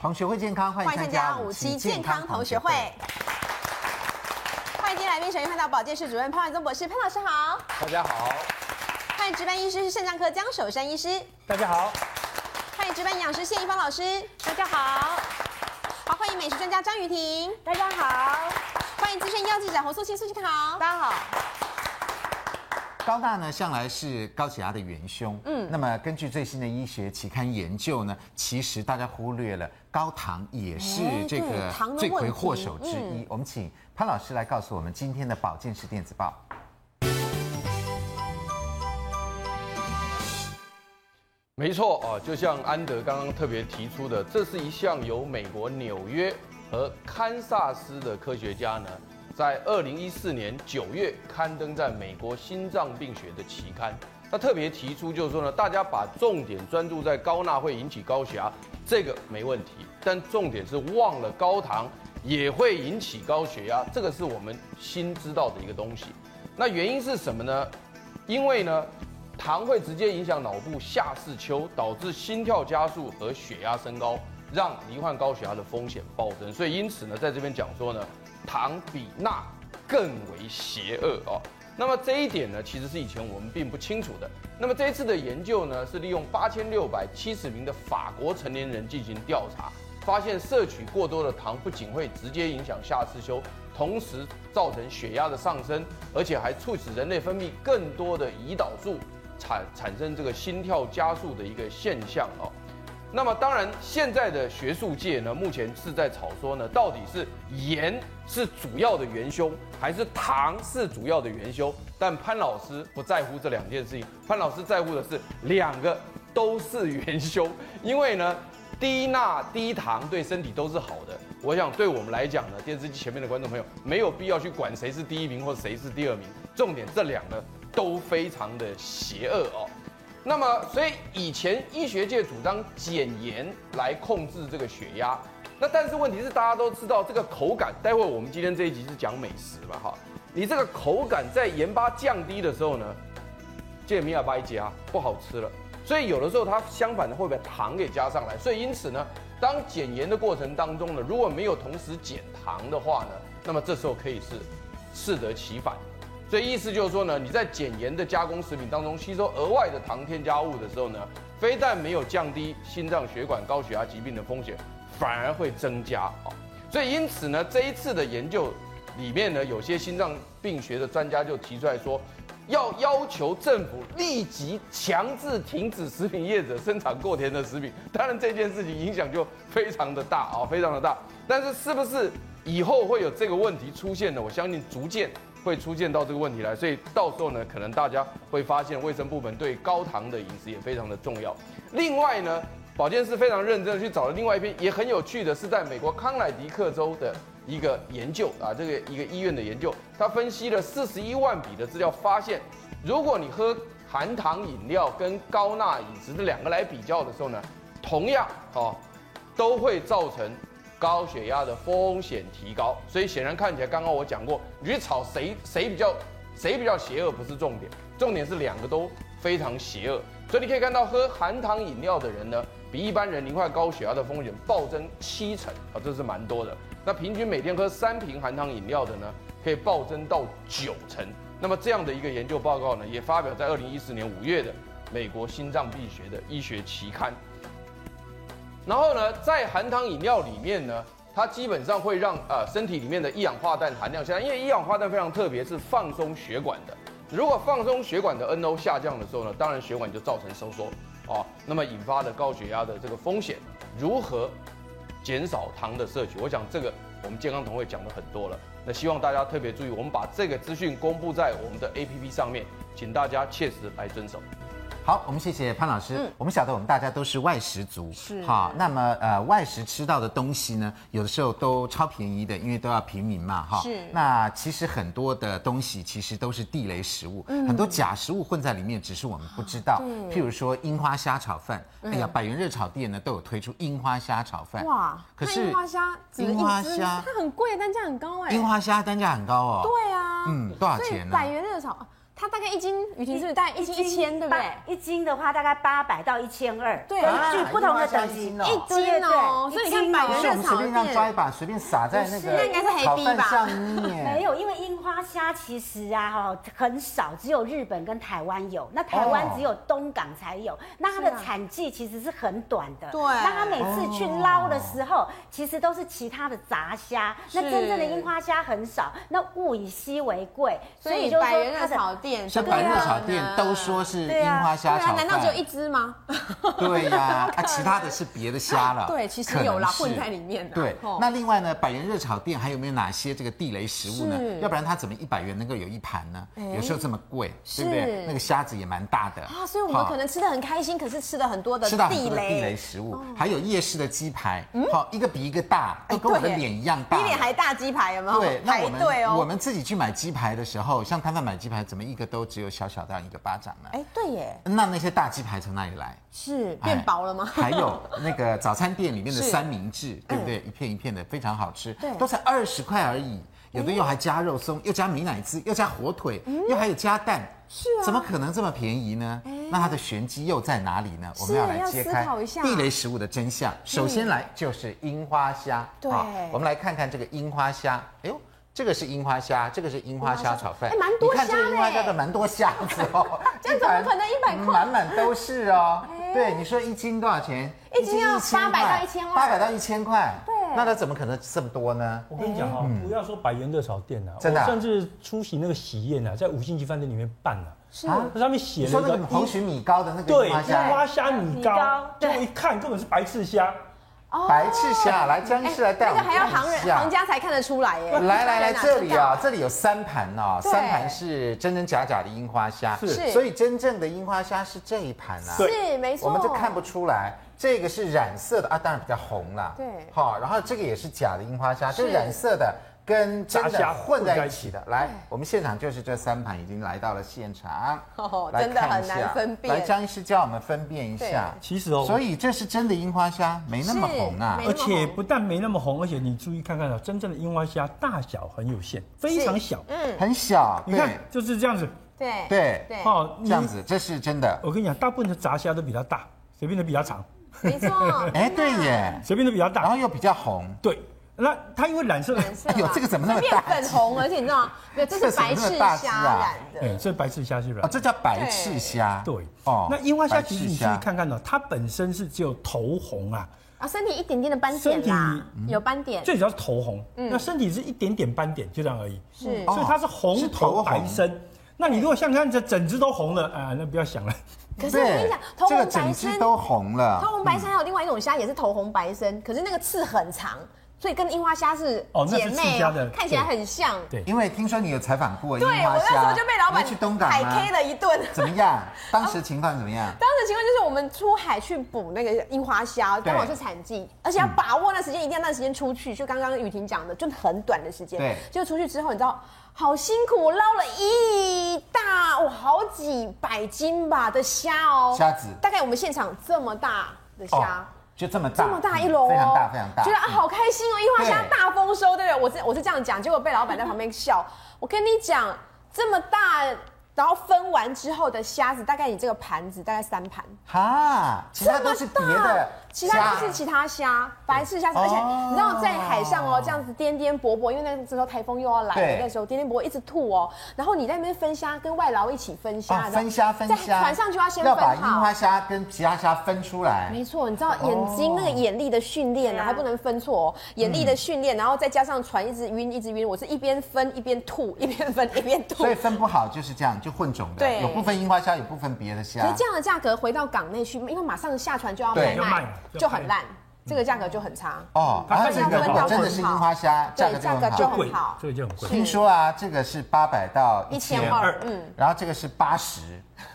同学会健康，欢迎参加五期健康同学会。欢迎今天来宾，首先看到保健室主任潘万宗博士，潘老师好。大家好。欢迎值班医师是肾脏科江守山医师。大家好。欢迎值班营养师谢一芳老师。大家好。好，欢迎美食专家张雨婷。大家好。欢迎资深医药记者洪素清，素清好。大家好。高大呢，向来是高血压的元凶。嗯，那么根据最新的医学期刊研究呢，其实大家忽略了高糖也是这个罪魁祸首之一。我们请潘老师来告诉我们今天的保健室电子报。没错啊，就像安德刚刚特别提出的，这是一项由美国纽约和堪萨斯的科学家呢。在二零一四年九月刊登在美国心脏病学的期刊，他特别提出，就是说呢，大家把重点专注在高钠会引起高血压，这个没问题，但重点是忘了高糖也会引起高血压，这个是我们新知道的一个东西。那原因是什么呢？因为呢，糖会直接影响脑部下视丘，导致心跳加速和血压升高，让罹患高血压的风险暴增。所以因此呢，在这边讲说呢。糖比钠更为邪恶哦。那么这一点呢，其实是以前我们并不清楚的。那么这一次的研究呢，是利用八千六百七十名的法国成年人进行调查，发现摄取过多的糖不仅会直接影响下视丘，同时造成血压的上升，而且还促使人类分泌更多的胰岛素，产产生这个心跳加速的一个现象哦。那么当然，现在的学术界呢，目前是在吵说呢，到底是盐是主要的元凶，还是糖是主要的元凶？但潘老师不在乎这两件事情，潘老师在乎的是两个都是元凶，因为呢，低钠低糖对身体都是好的。我想对我们来讲呢，电视机前面的观众朋友没有必要去管谁是第一名或谁是第二名，重点这两个都非常的邪恶哦。那么，所以以前医学界主张减盐来控制这个血压。那但是问题是，大家都知道这个口感。待会我们今天这一集是讲美食嘛，哈，你这个口感在盐巴降低的时候呢，这米亚巴一加不好吃了。所以有的时候它相反的会把糖给加上来。所以因此呢，当减盐的过程当中呢，如果没有同时减糖的话呢，那么这时候可以是适得其反。所以意思就是说呢，你在减盐的加工食品当中吸收额外的糖添加物的时候呢，非但没有降低心脏血管高血压疾病的风险，反而会增加啊。所以因此呢，这一次的研究里面呢，有些心脏病学的专家就提出来说，要要求政府立即强制停止食品业者生产过甜的食品。当然这件事情影响就非常的大啊，非常的大。但是是不是以后会有这个问题出现呢？我相信逐渐。会出现到这个问题来，所以到时候呢，可能大家会发现卫生部门对高糖的饮食也非常的重要。另外呢，保健室非常认真的去找了另外一篇也很有趣的，是在美国康乃狄克州的一个研究啊，这个一个医院的研究，他分析了四十一万笔的资料，发现如果你喝含糖饮料跟高钠饮食这两个来比较的时候呢，同样哦，都会造成。高血压的风险提高，所以显然看起来，刚刚我讲过，你去炒谁谁比较谁比较邪恶不是重点，重点是两个都非常邪恶。所以你可以看到，喝含糖饮料的人呢，比一般人罹患高血压的风险暴增七成啊，这是蛮多的。那平均每天喝三瓶含糖饮料的呢，可以暴增到九成。那么这样的一个研究报告呢，也发表在二零一四年五月的美国心脏病学的医学期刊。然后呢，在含糖饮料里面呢，它基本上会让呃身体里面的一氧化氮含量下降，因为一氧化氮非常特别，是放松血管的。如果放松血管的 NO 下降的时候呢，当然血管就造成收缩啊，那么引发的高血压的这个风险。如何减少糖的摄取？我想这个我们健康同会讲的很多了。那希望大家特别注意，我们把这个资讯公布在我们的 APP 上面，请大家切实来遵守。好，我们谢谢潘老师。嗯，我们晓得我们大家都是外食族，是好。那么呃，外食吃到的东西呢，有的时候都超便宜的，因为都要平民嘛，哈。是。那其实很多的东西其实都是地雷食物，嗯、很多假食物混在里面，只是我们不知道。嗯。譬如说樱花虾炒饭，哎呀，百元热炒店呢都有推出樱花虾炒饭。哇。可是樱花虾，樱花虾它很贵，单价很高哎。樱花虾单价很高哦。对啊。嗯，多少钱呢？百元热炒。它大概一斤，雨婷是不是大概一斤一千，对不对？一斤的话大概八百到一千二，对，根据不同的等级，一斤哦。所以你看百元热炒店，随便这样抓一把，随便撒在那个那应该是黑币吧？没有，因为樱花虾其实啊哈很少，只有日本跟台湾有，那台湾只有东港才有，那它的产季其实是很短的。对，那它每次去捞的时候，其实都是其他的杂虾，那真正的樱花虾很少，那物以稀为贵，所以就百元热炒店。像百热炒店都说是樱花虾炒饭，难道只有一只吗？对呀，啊，其他的是别的虾了。对，其实有啦，混在里面的。对，那另外呢，百元热炒店还有没有哪些这个地雷食物呢？要不然它怎么一百元能够有一盘呢？有时候这么贵，对不对？那个虾子也蛮大的啊，所以我们可能吃的很开心，可是吃的很多的地雷地雷食物，还有夜市的鸡排，好，一个比一个大，都跟我的脸一样大，比脸还大鸡排有没有？对，那我们我们自己去买鸡排的时候，像摊贩买鸡排，怎么一个都只有小小。小到一个巴掌了？哎，对耶。那那些大鸡排从哪里来？是变薄了吗？还有那个早餐店里面的三明治，对不对？一片一片的，非常好吃。对，都才二十块而已。有的又还加肉松，又加美乃滋，又加火腿，又还有加蛋。是啊，怎么可能这么便宜呢？那它的玄机又在哪里呢？我们要来揭开地雷食物的真相。首先来就是樱花虾。对，我们来看看这个樱花虾。哎呦。这个是樱花虾，这个是樱花虾炒饭。哎，蛮多虾。你看这个樱花虾的蛮多虾子哦。这怎么可能一百块？满满都是哦。对，你说一斤多少钱？一斤要八百到一千块。八百到一千块。对。那它怎么可能这么多呢？我跟你讲哈，不要说百元热炒店了，真的，甚至出席那个喜宴啊，在五星级饭店里面办了。是啊。它上面写了一个红曲米糕的那个樱花虾。樱花虾米糕。结果一看根本是白翅虾。白翅虾，来江医师来带我们看一下。这个还要行人行家才看得出来耶。来来来，这里啊，这里有三盘哦，三盘是真真假假的樱花虾，是，所以真正的樱花虾是这一盘啊，是没错。我们就看不出来，这个是染色的啊，当然比较红啦。对，好，然后这个也是假的樱花虾，是染色的。跟真的混在一起的，来，我们现场就是这三盘已经来到了现场，真的很难分辨。来，张医师教我们分辨一下。其实哦，所以这是真的樱花虾，没那么红啊。而且不但没那么红，而且你注意看看啊，真正的樱花虾大小很有限，非常小，嗯，很小。你看就是这样子，对对对，哦，这样子，这是真的。我跟你讲，大部分的炸虾都比较大，随便都比较长。没错，哎，对耶，随便都比较大，然后又比较红，对。那它因为染色，哎呦，这个怎么那么大？变粉红，而且你知道吗？没有，这是白翅虾染的。哎，这白翅虾是吧？哦，这叫白翅虾。对哦。那樱花虾其实你注意看看呢，它本身是只有头红啊。啊，身体一点点的斑点啦，有斑点。最主要是头红，那身体是一点点斑点，就这样而已。是，所以它是红头白身。那你如果像看这整只都红了啊，那不要想了。可是我跟你讲，头红白身，这个整只都红了。头红白身还有另外一种虾也是头红白身，可是那个刺很长。所以跟樱花虾是姐妹，看起来很像。对，因为听说你有采访过樱花虾，对，我那时候就被老板去东港海 K 了一顿。怎么样？当时情况怎么样？当时情况就是我们出海去捕那个樱花虾，刚好是产季，而且要把握那时间，一定要那时间出去。就刚刚雨婷讲的，就很短的时间。对。就出去之后，你知道，好辛苦，我捞了一大，哇，好几百斤吧的虾哦。虾子。大概我们现场这么大的虾。就这么大，这么大一笼，非常大，非常大。觉得啊，好开心哦！樱花虾大丰收，对不对？我是我是这样讲，结果被老板在旁边笑。我跟你讲，这么大。然后分完之后的虾子，大概你这个盘子大概三盘。哈，其他都是别的，其他就是其他虾，白翅虾子。而且你知道在海上哦，这样子颠颠簸簸，因为那时候台风又要来了，那时候颠颠簸簸一直吐哦。然后你在那边分虾，跟外劳一起分虾，分虾分虾，在船上就要先，要把樱花虾跟其他虾分出来。没错，你知道眼睛那个眼力的训练啊，还不能分错哦，眼力的训练，然后再加上船一直晕一直晕，我是一边分一边吐，一边分一边吐，所以分不好就是这样。就混种的，对，有部分樱花虾，有部分别的虾。所以这样的价格回到港内去，因为马上下船就要卖卖，就很烂，这个价格就很差。哦，它这个真的是樱花虾，价格就很好，这个就很贵。听说啊，这个是八百到一千二，嗯，然后这个是八十，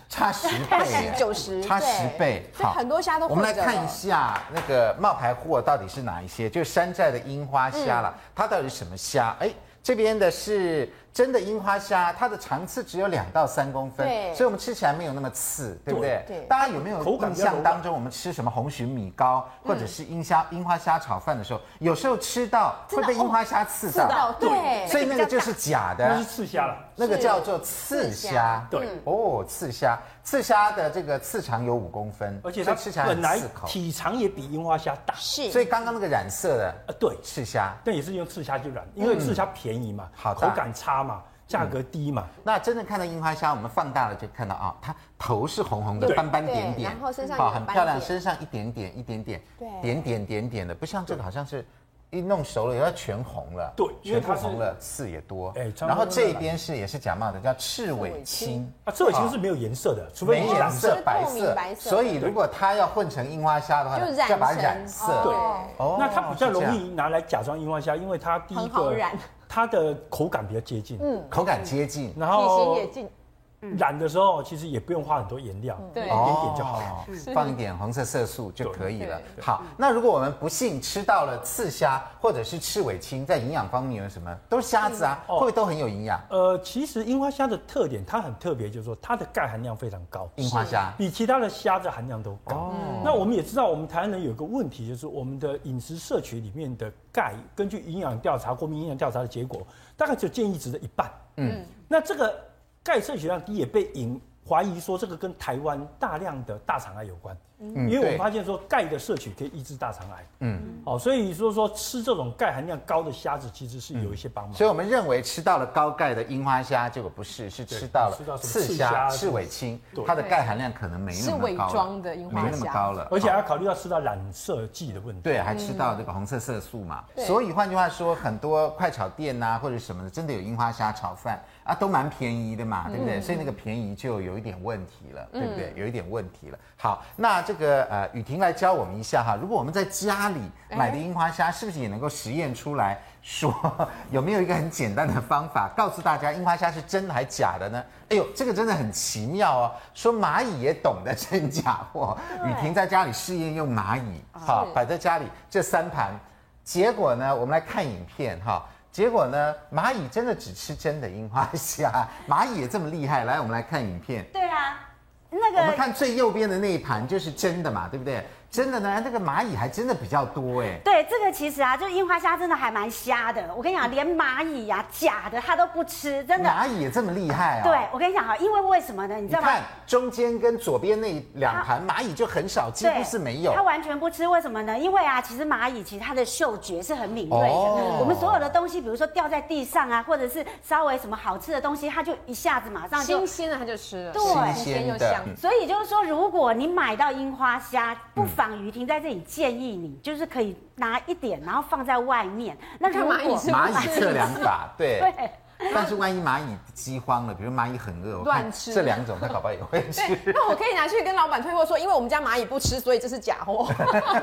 差十 倍，九十，差十倍。好，很多虾都。我们来看一下那个冒牌货到底是哪一些，就是山寨的樱花虾了，它到底是什么虾？哎。这边的是真的樱花虾，它的长刺只有两到三公分，对，所以我们吃起来没有那么刺，对不对？对。大家有没有印象当中，我们吃什么红鲟米糕，或者是樱虾樱花虾炒饭的时候，有时候吃到会被樱花虾刺到，对，所以那个就是假的，那是刺虾了，那个叫做刺虾，对，哦，刺虾，刺虾的这个刺长有五公分，而且它吃起来本来体长也比樱花虾大，是，所以刚刚那个染色的，呃，对，刺虾，但也是用刺虾去染，因为刺虾便宜嘛，好，口感差。嘛，价格低嘛，嗯、那真正看到樱花虾，我们放大了就看到啊、哦，它头是红红的，斑斑点点，然后身上好很漂亮，身上一点点一点点，对，点点点点的，不像这个好像是。一弄熟了，以后全红了，对，全部红了，刺也多。哎，然后这边是也是假冒的，叫赤尾青。啊，赤尾青是没有颜色的，除非没颜色，白色。所以如果它要混成樱花虾的话，就要把它染色。对，哦，那它比较容易拿来假装樱花虾，因为它第一个它的口感比较接近，嗯，口感接近，然后体型也近。染的时候其实也不用花很多颜料，对，一点点就好了，放一点红色色素就可以了。好，那如果我们不幸吃到了刺虾或者是赤尾青，在营养方面有什么？都是虾子啊，会不会都很有营养？呃，其实樱花虾的特点，它很特别，就是说它的钙含量非常高。樱花虾比其他的虾子含量都高。那我们也知道，我们台湾人有一个问题，就是我们的饮食摄取里面的钙，根据营养调查、国民营养调查的结果，大概就建议值的一半。嗯，那这个。钙摄取量低也被引怀疑说，这个跟台湾大量的大肠癌有关。嗯，因为我们发现说钙的摄取可以抑制大肠癌。嗯，哦，所以说说吃这种钙含量高的虾子其实是有一些帮忙。所以我们认为吃到了高钙的樱花虾，结果不是，是吃到了刺虾、刺尾青，它的钙含量可能没那么高。是伪装的樱花虾，没那么高了。而且还要考虑到吃到染色剂的问题。对，还吃到这个红色色素嘛。所以换句话说，很多快炒店呐或者什么的，真的有樱花虾炒饭。啊，都蛮便宜的嘛，对不对？嗯、所以那个便宜就有一点问题了，嗯、对不对？有一点问题了。好，那这个呃，雨婷来教我们一下哈。如果我们在家里买的樱花虾，是不是也能够实验出来说 有没有一个很简单的方法，告诉大家樱花虾是真的还假的呢？哎呦，这个真的很奇妙哦。说蚂蚁也懂得真假货。雨婷在家里试验用蚂蚁，好摆在家里这三盘，结果呢，我们来看影片哈。结果呢？蚂蚁真的只吃真的樱花虾，蚂蚁也这么厉害。来，我们来看影片。对啊，个我们看最右边的那一盘就是真的嘛，对不对？真的呢，那个蚂蚁还真的比较多哎。对，这个其实啊，就是樱花虾真的还蛮瞎的。我跟你讲，连蚂蚁呀、啊，假的它都不吃，真的。蚂蚁也这么厉害啊？对，我跟你讲哈，因为为什么呢？你知道吗？看中间跟左边那两盘蚂蚁就很少，几乎是没有。它完全不吃，为什么呢？因为啊，其实蚂蚁其实它的嗅觉是很敏锐的。哦、我们所有的东西，比如说掉在地上啊，或者是稍微什么好吃的东西，它就一下子马上就新鲜的它就吃了，对，新鲜又香。所以就是说，如果你买到樱花虾，不妨于婷在这里。建议你就是可以拿一点，然后放在外面。那如果蚂蚁测量法，对。对 但是万一蚂蚁饥荒了，比如蚂蚁很饿，乱吃这两种，它搞不好也会吃。那我可以拿去跟老板退货说，因为我们家蚂蚁不吃，所以这是假货。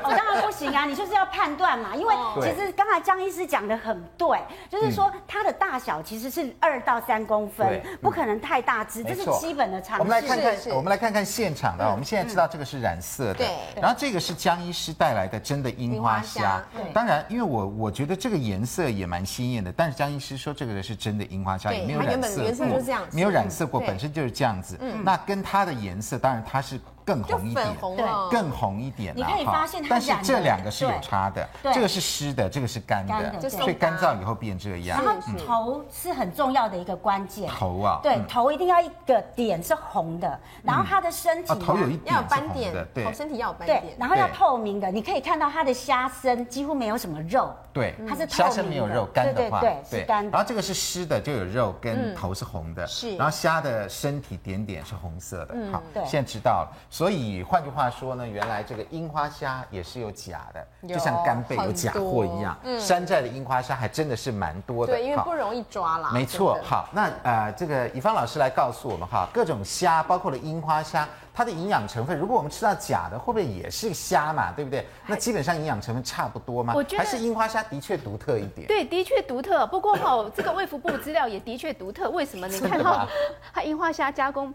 哦，当然不行啊，你就是要判断嘛。因为其实刚才江医师讲的很对，就是说它的大小其实是二到三公分，不可能太大只，这是基本的常识。我们来看看，我们来看看现场的。我们现在知道这个是染色的，对。然后这个是江医师带来的真的樱花虾。当然，因为我我觉得这个颜色也蛮鲜艳的，但是江医师说这个是真的。樱花虾也没有染色过，没有染色过，本身就是这样子。那跟它的颜色，当然它是。更红一点，对，更红一点。你可以发现它，但是这两个是有差的，这个是湿的，这个是干的，所以干燥以后变这样。然后头是很重要的一个关键。头啊，对，头一定要一个点是红的，然后它的身体头有一要有斑点，对，身体要有斑点，然后要透明的，你可以看到它的虾身几乎没有什么肉，对，它是虾身没有肉，干的话，对，是干的。然后这个是湿的，就有肉跟头是红的，是。然后虾的身体点点是红色的，好，现在知道了。所以换句话说呢，原来这个樱花虾也是有假的，就像干贝有假货一样。嗯，山寨的樱花虾还真的是蛮多的。对，因为不容易抓啦。没错。好，那呃，这个以芳老师来告诉我们哈，各种虾，包括了樱花虾，它的营养成分，如果我们吃到假的，会不会也是虾嘛？对不对？那基本上营养成分差不多吗？我觉得还是樱花虾的确独特一点。对，的确独特。不过哈，这个卫福部资料也的确独特。为什么？你看哈，它樱花虾加工。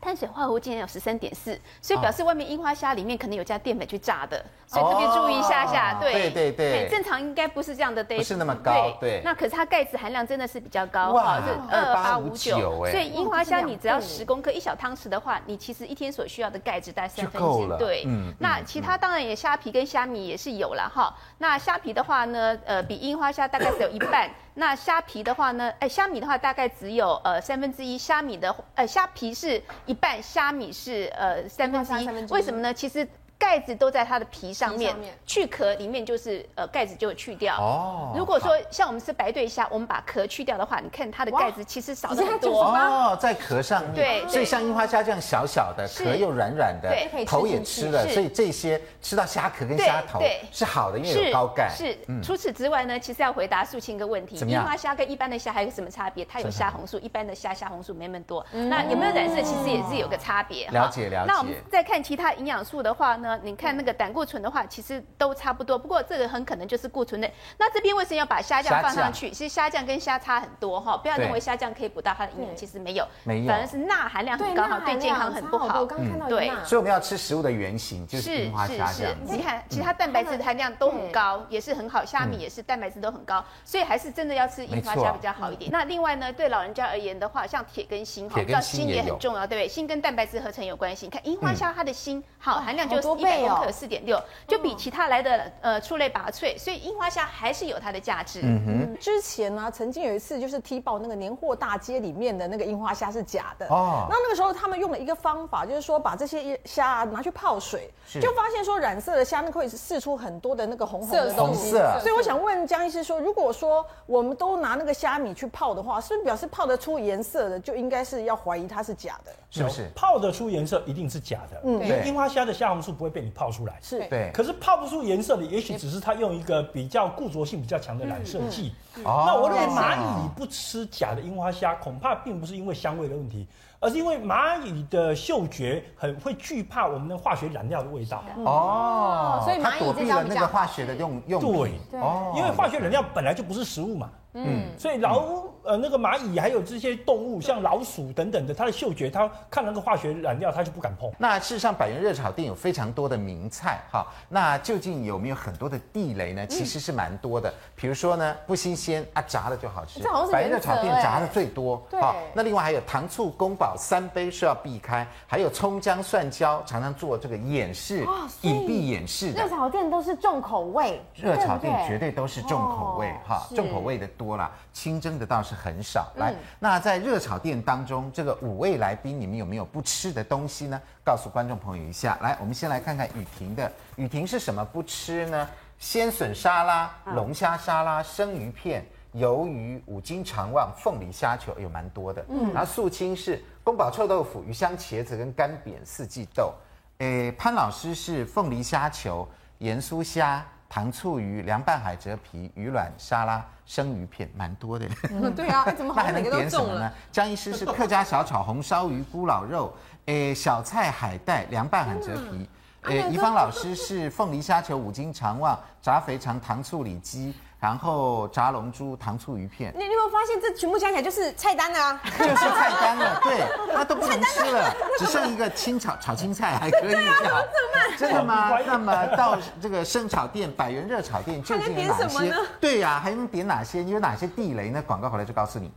碳水化合物竟然有十三点四，所以表示外面樱花虾里面可能有加淀粉去炸的，所以特别注意一下下。对对对对，正常应该不是这样的，不是那么高。对，那可是它钙质含量真的是比较高哈，是二八五九。所以樱花虾你只要十公克一小汤匙的话，你其实一天所需要的钙质大概三分之一。对，嗯。那其他当然也虾皮跟虾米也是有了哈。那虾皮的话呢，呃，比樱花虾大概只有一半。那虾皮的话呢，哎，虾米的话大概只有呃三分之一。虾米的呃虾皮是一半，虾米是呃三分之一。为什么呢？其实。钙质都在它的皮上面，去壳里面就是呃盖子就会去掉。哦，如果说像我们吃白对虾，我们把壳去掉的话，你看它的盖子其实少了很多。哦，在壳上面。对，所以像樱花虾这样小小的，壳又软软的，头也吃了，所以这些吃到虾壳跟虾头是好的，因为有高钙。是。除此之外呢，其实要回答素清一个问题：樱花虾跟一般的虾还有什么差别？它有虾红素，一般的虾虾红素没那么多。那有没有染色？其实也是有个差别。了解了解。那我们再看其他营养素的话呢？你看那个胆固醇的话，其实都差不多。不过这个很可能就是固醇类。那这边为什么要把虾酱放上去？其实虾酱跟虾差很多哈，不要认为虾酱可以补到它的营养，其实没有，没有，反而是钠含量很高哈，对健康很不好。我刚看到对，所以我们要吃食物的原型，就是樱花虾酱。你看，其他蛋白质含量都很高，也是很好。虾米也是蛋白质都很高，所以还是真的要吃樱花虾比较好一点。那另外呢，对老人家而言的话，像铁跟锌，哈，知道锌也很重要，对不对？锌跟蛋白质合成有关系。你看樱花虾它的锌好含量就是一百公克四点六，就比其他来的呃出类拔萃，所以樱花虾还是有它的价值。嗯哼，之前呢、啊，曾经有一次就是踢爆那个年货大街里面的那个樱花虾是假的哦。那那个时候他们用了一个方法，就是说把这些虾拿去泡水，就发现说染色的虾那会试出很多的那个红红的东西。色所以我想问江医师说，如果说我们都拿那个虾米去泡的话，是不是表示泡得出颜色的就应该是要怀疑它是假的？是不是？泡得出颜色一定是假的。嗯，因为樱花虾的虾红素不会被你泡出来。是对，可是泡不出颜色的，也许只是它用一个比较固着性比较强的染色剂。那我认为蚂蚁不吃假的樱花虾，恐怕并不是因为香味的问题，而是因为蚂蚁的嗅觉很会惧怕我们的化学染料的味道。哦，所以它躲避了那个化学的用用。对，哦，因为化学染料本来就不是食物嘛。嗯，所以老呃那个蚂蚁还有这些动物，像老鼠等等的，它的嗅觉，它看那个化学染料，它就不敢碰。那事实上，百元热炒店有非常多的名菜哈。那究竟有没有很多的地雷呢？其实是蛮多的。比如说呢，不新鲜啊，炸了就好吃。百元热炒店炸的最多。对。那另外还有糖醋宫保三杯是要避开，还有葱姜蒜椒常常做这个掩饰、隐蔽掩饰的。热炒店都是重口味。热炒店绝对都是重口味哈，重口味的多了，清蒸的倒是很少。来，那在热炒店当中，这个五位来宾，你们有没有不吃的东西呢？告诉观众朋友一下。来，我们先来看看雨婷的。雨婷是什么不吃呢？鲜笋沙拉、龙虾沙拉、生鱼片、鱿鱼、五斤肠旺、凤梨虾球，有蛮多的。嗯，然后素清是宫保臭豆腐、鱼香茄子跟干煸四季豆。诶，潘老师是凤梨虾球、盐酥虾。糖醋鱼、凉拌海蜇皮、鱼卵沙拉、生鱼片，蛮多的。嗯，对啊，怎么好？那还能点什么呢？江医师是客家小炒、红烧鱼、咕咾肉，诶，小菜海带、凉拌海蜇皮。诶，怡芳老师是凤梨虾球、五斤肠旺、炸肥肠、糖醋里脊。然后炸龙珠、糖醋鱼片，你你有没有发现这全部加起来就是菜单啊？就是菜单了，对，那都不能吃了，只剩一个清炒炒青菜还可以。对啊，怎么这么慢？真的吗？那么到这个生炒店、百元热炒店究竟有哪些？对呀，还能点哪些？你有哪些地雷呢？广告回来就告诉你。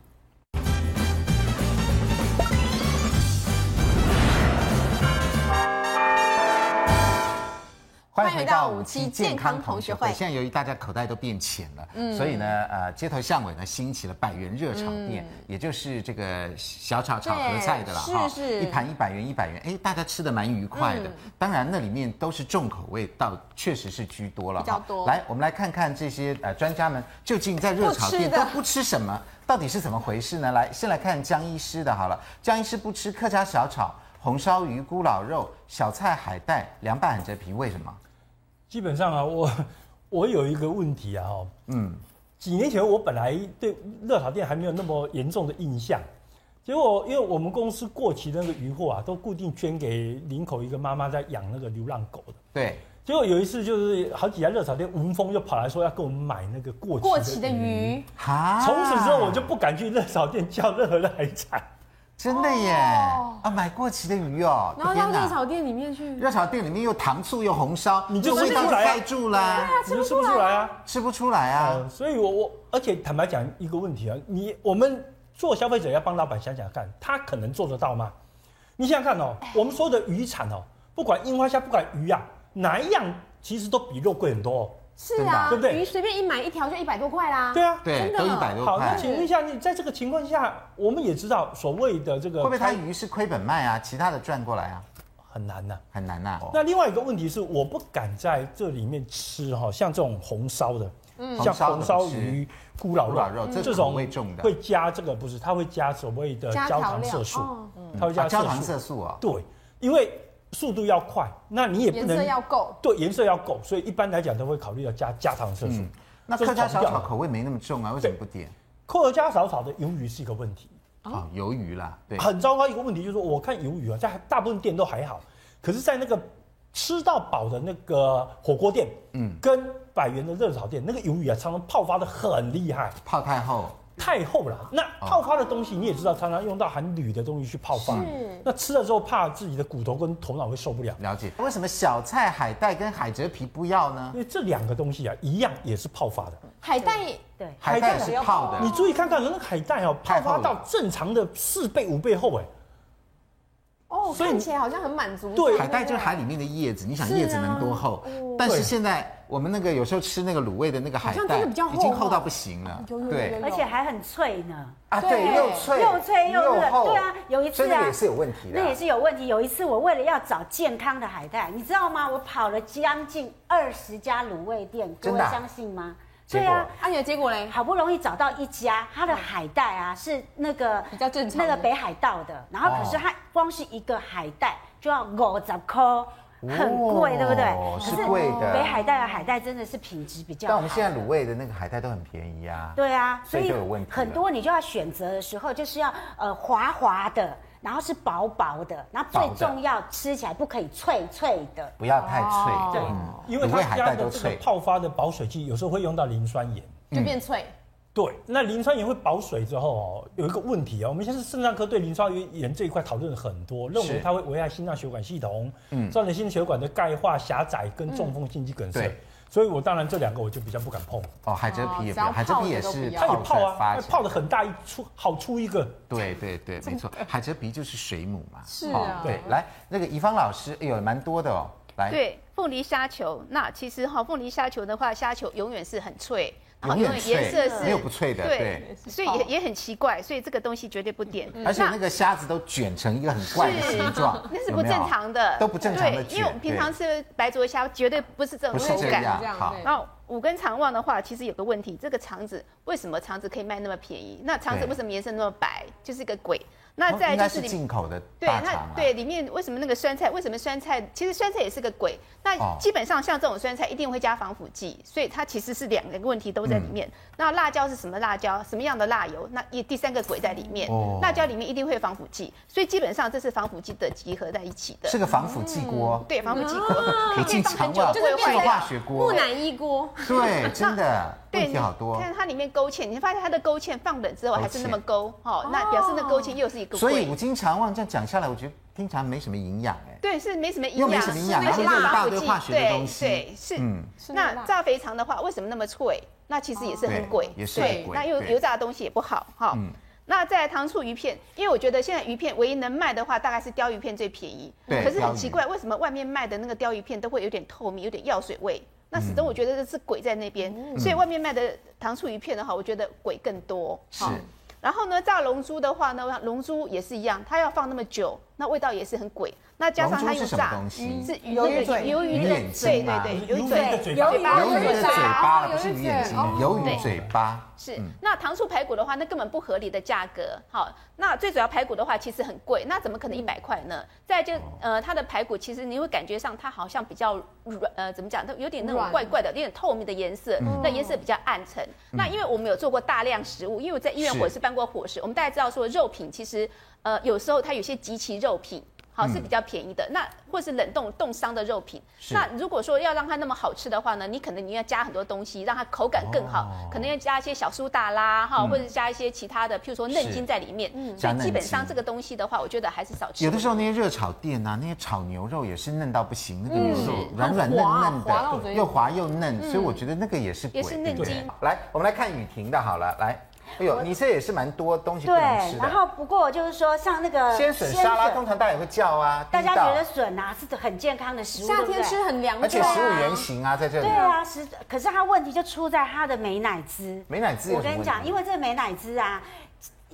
回到五期健康同学会。现在由于大家口袋都变浅了，嗯，所以呢，呃，街头巷尾呢兴起了百元热炒店，也就是这个小炒炒合菜的了哈，是是，一盘一百元一百元，哎，大家吃的蛮愉快的。当然，那里面都是重口味，倒确实是居多了。比较多。来，我们来看看这些呃专家们究竟在热炒店都不吃什么，到底是怎么回事呢？来，先来看江医师的好了。江医师不吃客家小炒、红烧鱼、咕咾肉、小菜海带、凉拌海蜇皮，为什么？基本上啊，我我有一个问题啊，哈，嗯，几年前我本来对热炒店还没有那么严重的印象，结果因为我们公司过期的那个鱼货啊，都固定捐给林口一个妈妈在养那个流浪狗的，对，结果有一次就是好几家热炒店闻风就跑来说要跟我们买那个过期的鱼，哈，从此之后我就不敢去热炒店叫任何的海产。真的耶！啊，买过期的鱼哦，然后到热炒店里面去，热炒店里面又糖醋又红烧，你就味道盖住了，你就吃不出来啊，吃不出来啊。所以我我而且坦白讲一个问题啊，你我们做消费者要帮老板想想看，他可能做得到吗？你想想看哦，我们说的渔产哦，不管樱花虾，不管鱼啊，哪一样其实都比肉贵很多。是啊，对不对？鱼随便一买一条就一百多块啦。对啊，对，都一百多块。好，那请问一下，你在这个情况下，我们也知道所谓的这个会不会他鱼是亏本卖啊？其他的赚过来啊？很难呐，很难呐。那另外一个问题是，我不敢在这里面吃哈，像这种红烧的，嗯，像红烧鱼、咕咾肉这种味重的，会加这个不是？它会加所谓的焦糖色素，嗯它会加焦糖色素啊。对，因为。速度要快，那你也不能颜色要够，对，颜色要够，所以一般来讲都会考虑要加加糖色素。嗯、那客家小炒口味没那么重啊，为什么不点？客家小炒的鱿鱼是一个问题。啊，鱿鱼啦，对，很糟糕一个问题就是说，我看鱿鱼啊，在大部分店都还好，可是，在那个吃到饱的那个火锅店，嗯，跟百元的热炒店，那个鱿鱼啊，常常泡发的很厉害，泡太厚。太厚了，那泡发的东西你也知道，常常用到含铝的东西去泡发，是那吃了之后怕自己的骨头跟头脑会受不了。了解，为什么小菜海带跟海蜇皮不要呢？因为这两个东西啊，一样也是泡发的。海带对，海带是泡的。你注意看看，那个海带哦，泡发到正常的四倍五倍厚哎。哦，看起来好像很满足。对，海带就是海里面的叶子，你想叶子能多厚？但是现在。我们那个有时候吃那个卤味的那个海带，已经厚到不行了，对，而且还很脆呢。啊，对，又脆又脆又厚。对啊，有一次啊，那也是有问题的。那也是有问题。有一次我为了要找健康的海带，你知道吗？我跑了将近二十家卤味店，各位相信吗？对啊，啊，你的结果嘞？好不容易找到一家，它的海带啊是那个比较正常，那个北海道的，然后可是它光是一个海带就要五十块。很贵，对不对？是贵的。北海带的海带真的是品质比较好。但我们现在卤味的那个海带都很便宜啊。对啊，所以很多你就要选择的时候，就是要呃滑滑的，然后是薄薄的，然后最重要吃起来不可以脆脆的，不要太脆。对，因为它加的这个泡发的保水剂，有时候会用到磷酸盐，就变脆。对，那磷酸盐会保水之后哦，有一个问题哦，我们现在肾脏科对磷酸盐这一块讨论很多，认为它会危害心脏血管系统，嗯，造成心血管的钙化狭窄跟中风、心肌梗塞。所以我当然这两个我就比较不敢碰。哦，海蜇皮也不要，海蜇皮也是，它也泡啊，泡的很大一出，好出一个。对对对，没错，海蜇皮就是水母嘛。是啊。对，来那个怡芳老师，哎呦，蛮多的哦。来，对，凤梨虾球，那其实哈，凤梨虾球的话，虾球永远是很脆。好，因为颜色是没有不脆的，对，所以也也很奇怪，所以这个东西绝对不点。而且那个虾子都卷成一个很怪的形状，那是不正常的，都不正常的。因为我们平常吃白灼虾绝对不是这种口感。好，然后五根肠旺的话，其实有个问题，这个肠子为什么肠子可以卖那么便宜？那肠子为什么颜色那么白？就是一个鬼。那再就是进口的，对，那对里面为什么那个酸菜？为什么酸菜？其实酸菜也是个鬼。那基本上像这种酸菜一定会加防腐剂，所以它其实是两个问题都在里面。那辣椒是什么辣椒？什么样的辣油？那一第三个鬼在里面。辣椒里面一定会有防腐剂，所以基本上这是防腐剂的集合在一起的。是个防腐剂锅。对，防腐剂锅可以进肠胃，就是化学锅。木乃伊锅。对，真的问题好多。看它里面勾芡，你会发现它的勾芡放冷之后还是那么勾，哦，那表示那勾芡又是一个。所以五斤肠。难忘这样讲下来，我觉得听起来没什么营养哎。对，是没什么营养，没什么营养，然后又一大堆化学的东西。对，对，是。嗯，那炸肥肠的话，为什么那么脆？那其实也是很贵，也是贵。那又油炸的东西也不好哈。嗯。那再来糖醋鱼片，因为我觉得现在鱼片唯一能卖的话，大概是鲷鱼片最便宜。对。可是很奇怪，为什么外面卖的那个鲷鱼片都会有点透明，有点药水味？那始终我觉得这是鬼在那边。所以外面卖的糖醋鱼片的话，我觉得鬼更多。是。然后呢，炸龙珠的话呢，龙珠也是一样，它要放那么久，那味道也是很鬼。那加上它又炸，是鱼的鱿鱼嘴，鱿鱼的嘴，对对对，鱿鱼嘴，鱿鱼的嘴巴，不是鱼眼睛，鱿鱼嘴巴。是，那糖醋排骨的话，那根本不合理的价格。好，那最主要排骨的话，其实很贵，那怎么可能一百块呢？再就呃，它的排骨其实你会感觉上它好像比较软，呃，怎么讲？它有点那种怪怪的，有点透明的颜色，那颜色比较暗沉。那因为我们有做过大量食物，因为我在医院伙食办过伙食，我们大家知道说肉品其实呃有时候它有些极其肉品。好是比较便宜的。那或是冷冻冻伤的肉品，那如果说要让它那么好吃的话呢，你可能你要加很多东西，让它口感更好，可能要加一些小苏打啦，哈，或者加一些其他的，譬如说嫩筋在里面。嗯，所以基本上这个东西的话，我觉得还是少吃。有的时候那些热炒店啊，那些炒牛肉也是嫩到不行，那个牛肉软软嫩嫩的，又滑又嫩，所以我觉得那个也是也是嫩筋。来，我们来看雨婷的好了，来。哎呦，你这也是蛮多东西不能吃的。然后不过就是说，像那个鲜笋沙拉，通常大家也会叫啊。大家觉得笋啊是很健康的食物，夏天吃很凉，而且食物原型啊在这里。对啊，是。可是它问题就出在它的美乃滋。美乃滋，我跟你讲，因为这个美乃滋啊。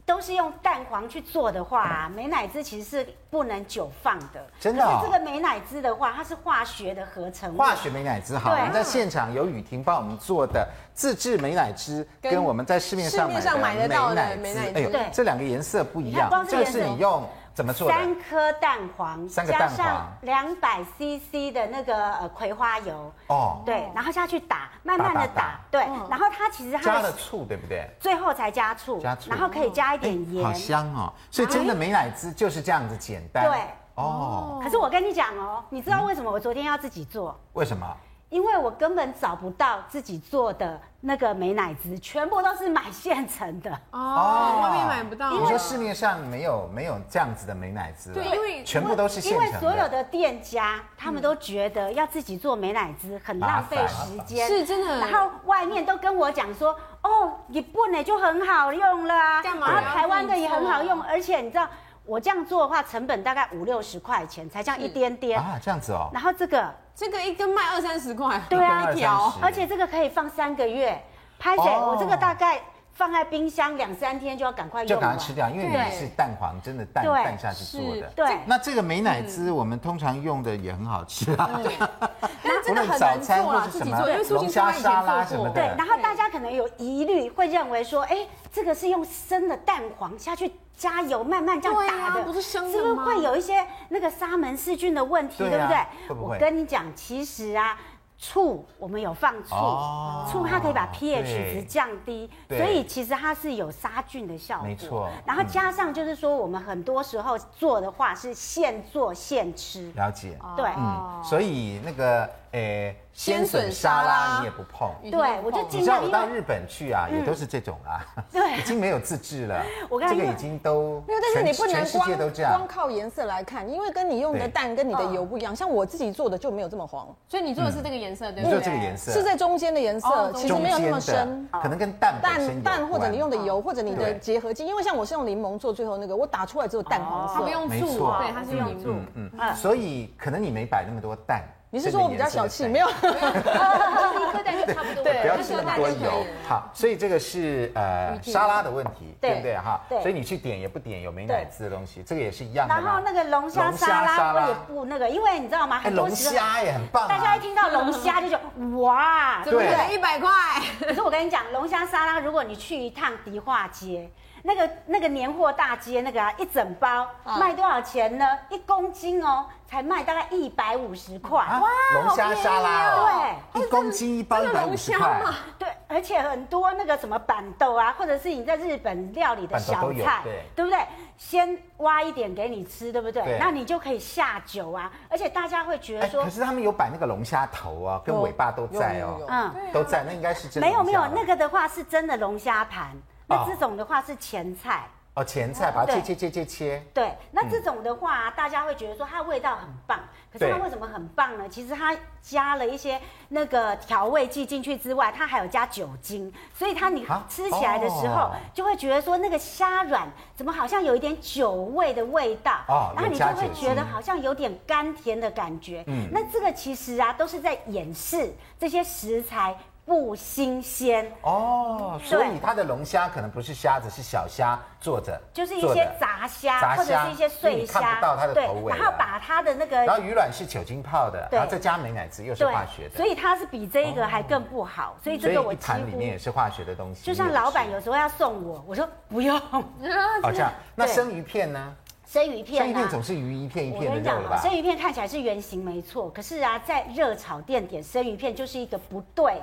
都是用蛋黄去做的话，啊，美乃滋其实是不能久放的。真的，哦，可是这个美乃滋的话，它是化学的合成物。化学美乃滋，好，我们在现场有雨婷帮我们做的自制美乃滋，跟我们在市面上买的美乃滋，哎呦，对这两个颜色不一样。这个是你用。怎么做？三颗蛋黄，三个蛋黄，加上两百 CC 的那个呃葵花油哦，对，然后下去打，慢慢的打，对，然后它其实它加了醋，对不对？最后才加醋，加醋，然后可以加一点盐，好香哦。所以真的美乃滋就是这样子简单，对，哦。可是我跟你讲哦，你知道为什么我昨天要自己做？为什么？因为我根本找不到自己做的那个美乃滋，全部都是买现成的哦，外面买不到。你说市面上没有没有这样子的美乃滋？对，因为全部都是现成的。因为所有的店家他们都觉得要自己做美乃滋很浪费时间，是真的。然后外面都跟我讲说，哦，日本的就很好用了啊，干嘛？然后台湾的也很好用，而且你知道。我这样做的话，成本大概五六十块钱，才这样一点点啊，这样子哦。然后这个这个一根卖二三十块，对啊，一条，而且这个可以放三个月。拍谁，我这个大概。放在冰箱两三天就要赶快用，就赶快吃掉，因为你是蛋黄，真的蛋蛋下去做的。对，那这个美乃滋我们通常用的也很好吃啊。对，那真的很难做啊，自己做，因为龙虾沙拉什么的。对，然后大家可能有疑虑，会认为说，哎，这个是用生的蛋黄下去加油慢慢这样打的，不是生的吗？是不是会有一些那个沙门氏菌的问题，对不对？我跟你讲，其实啊。醋，我们有放醋，哦、醋它可以把 pH 值降低，所以其实它是有杀菌的效果。没错，然后加上就是说，我们很多时候做的话是现做现吃。了解，对，嗯，所以那个。诶，鲜笋沙拉你也不碰，对，我就你知道我到日本去啊，也都是这种啊，对，已经没有自制了，我这个已经都没有，但是你不能光光靠颜色来看，因为跟你用的蛋跟你的油不一样，像我自己做的就没有这么黄，所以你做的是这个颜色，对不对？你做这个颜色。是在中间的颜色，其实没有那么深，可能跟蛋蛋蛋或者你用的油或者你的结合剂，因为像我是用柠檬做最后那个，我打出来只有淡黄色，它不用醋，对，它是用醋，嗯。嗯，所以可能你没摆那么多蛋。你是说我比较小气？没有，一颗蛋就差不多。对，不要吃那么多油。好，所以这个是呃沙拉的问题，对不对哈？对。所以你去点也不点有美乃滋的东西，这个也是一样的。然后那个龙虾沙拉我也不那个，因为你知道吗？龙虾也很棒。大家一听到龙虾就觉得哇，对，一百块。可是我跟你讲，龙虾沙拉，如果你去一趟迪化街。那个那个年货大街那个啊，一整包卖多少钱呢？一公斤哦，才卖大概一百五十块。哇，龙虾沙拉哦，对，一公斤一包一百五十块。对，而且很多那个什么板豆啊，或者是你在日本料理的小菜，对不对？先挖一点给你吃，对不对？那你就可以下酒啊。而且大家会觉得说，可是他们有摆那个龙虾头啊，跟尾巴都在哦，嗯，都在，那应该是真的。没有没有，那个的话是真的龙虾盘。那这种的话是前菜哦，前菜把它切切切切切。对，那这种的话，大家会觉得说它味道很棒，可是它为什么很棒呢？其实它加了一些那个调味剂进去之外，它还有加酒精，所以它你吃起来的时候就会觉得说那个虾软怎么好像有一点酒味的味道哦，然后你就会觉得好像有点甘甜的感觉。嗯，那这个其实啊都是在掩饰这些食材。不新鲜哦，所以它的龙虾可能不是虾子，是小虾做的，就是一些杂虾或者是一些碎虾，看不到它的头尾。然后把它的那个，然后鱼卵是酒精泡的，然后再加美乃滋又是化学的，所以它是比这个还更不好。所以这个我一盘里面也是化学的东西。就像老板有时候要送我，我说不用。好这样，那生鱼片呢？生鱼片，生鱼片总是鱼一片一片的肉吧？生鱼片看起来是圆形没错，可是啊，在热炒店点生鱼片就是一个不对。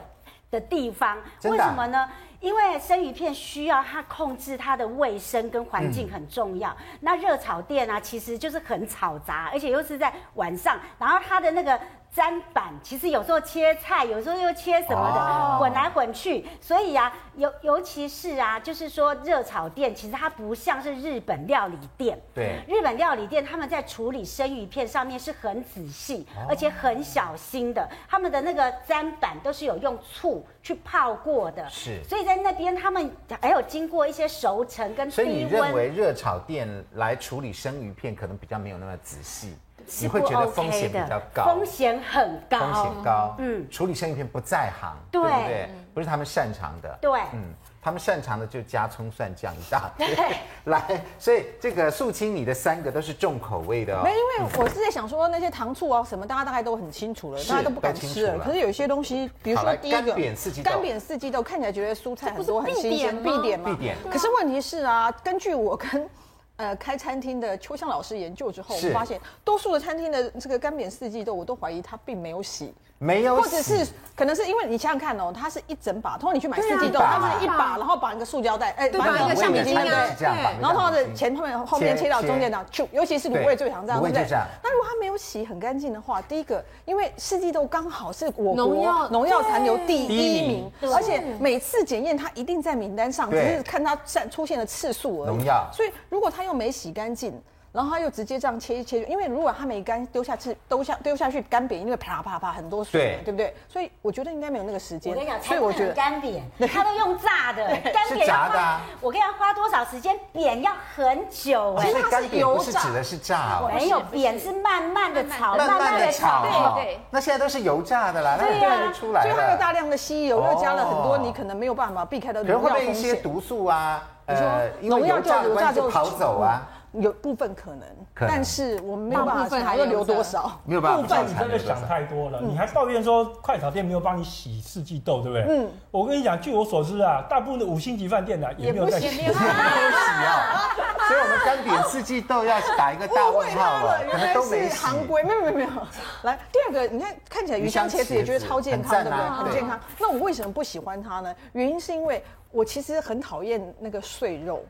的地方。为什么呢？因为生鱼片需要它控制它的卫生跟环境很重要。嗯、那热炒店啊，其实就是很吵杂，而且又是在晚上，然后它的那个。砧板其实有时候切菜，有时候又切什么的，哦、混来混去。所以啊，尤尤其是啊，就是说热炒店，其实它不像是日本料理店。对，日本料理店他们在处理生鱼片上面是很仔细，哦、而且很小心的。他们的那个砧板都是有用醋去泡过的。是，所以在那边他们还有经过一些熟成跟低温。所以你认为热炒店来处理生鱼片可能比较没有那么仔细？你会觉得风险比较高，风险很高，风险高。嗯，处理生鱼片不在行，对不对？不是他们擅长的。对，嗯，他们擅长的就加葱蒜酱一大堆。来，所以这个素清，你的三个都是重口味的哦。没，因为我是在想说那些糖醋啊什么，大家大概都很清楚了，大家都不敢吃了。可是有一些东西，比如说第一个干煸四季豆，干煸四季豆看起来觉得蔬菜很多很新鲜，必点嘛。必点。可是问题是啊，根据我跟。呃，开餐厅的秋香老师研究之后，我发现多数的餐厅的这个干煸四季豆，我都怀疑它并没有洗，没有，或者是可能是因为你想想看哦，它是一整把，通常你去买四季豆，它是一把，然后绑一个塑胶袋，哎，绑一个橡皮筋，对，然后它的前后面后面切到中间的，就尤其是卤味最常这样，对不对？那如果它没有洗很干净的话，第一个，因为四季豆刚好是我国农药。农药残留第一名，而且每次检验它一定在名单上，只是看它出出现的次数而已。农药，所以如果它又没洗干净，然后他又直接这样切一切，因为如果他没干，丢下去丢下丢下去干煸，因为啪啪啪很多水，对，对不对？所以我觉得应该没有那个时间。我跟你讲，所以我觉得干煸，他都用炸的，干煸要花，我跟你讲花多少时间？煸要很久哎，所以干煸不是指的是炸哦，没有煸是慢慢的炒，慢慢的炒，对对。那现在都是油炸的啦，那很快就出来了。所以它有大量的吸油，又加了很多你可能没有办法避开的农药风险。可能会被一些毒素啊，呃，因为油炸的关系就跑走啊。有部分可能，但是我们没有办法，还要留多少？没有办法。部分你真的想太多了，你还抱怨说快炒店没有帮你洗四季豆，对不对？嗯。我跟你讲，据我所知啊，大部分的五星级饭店呢也没有在洗，没有洗啊。所以我们干煸四季豆要打一个大问号了，可能都没洗。行规没有没有没有。来，第二个，你看看起来鱼香茄子也觉得超健康，对不对？很健康。那我为什么不喜欢它呢？原因是因为我其实很讨厌那个碎肉。